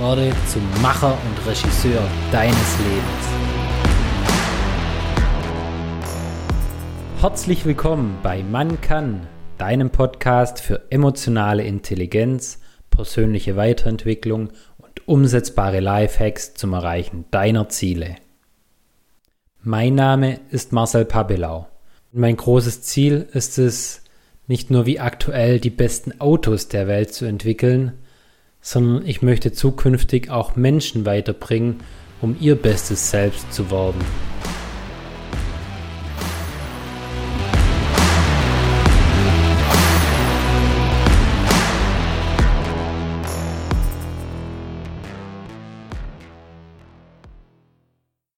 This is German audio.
Werde zum Macher und Regisseur deines Lebens. Herzlich willkommen bei Man kann, deinem Podcast für emotionale Intelligenz, persönliche Weiterentwicklung und umsetzbare Lifehacks zum Erreichen deiner Ziele. Mein Name ist Marcel Pabelau. Mein großes Ziel ist es, nicht nur wie aktuell die besten Autos der Welt zu entwickeln, sondern ich möchte zukünftig auch Menschen weiterbringen, um ihr bestes Selbst zu werden.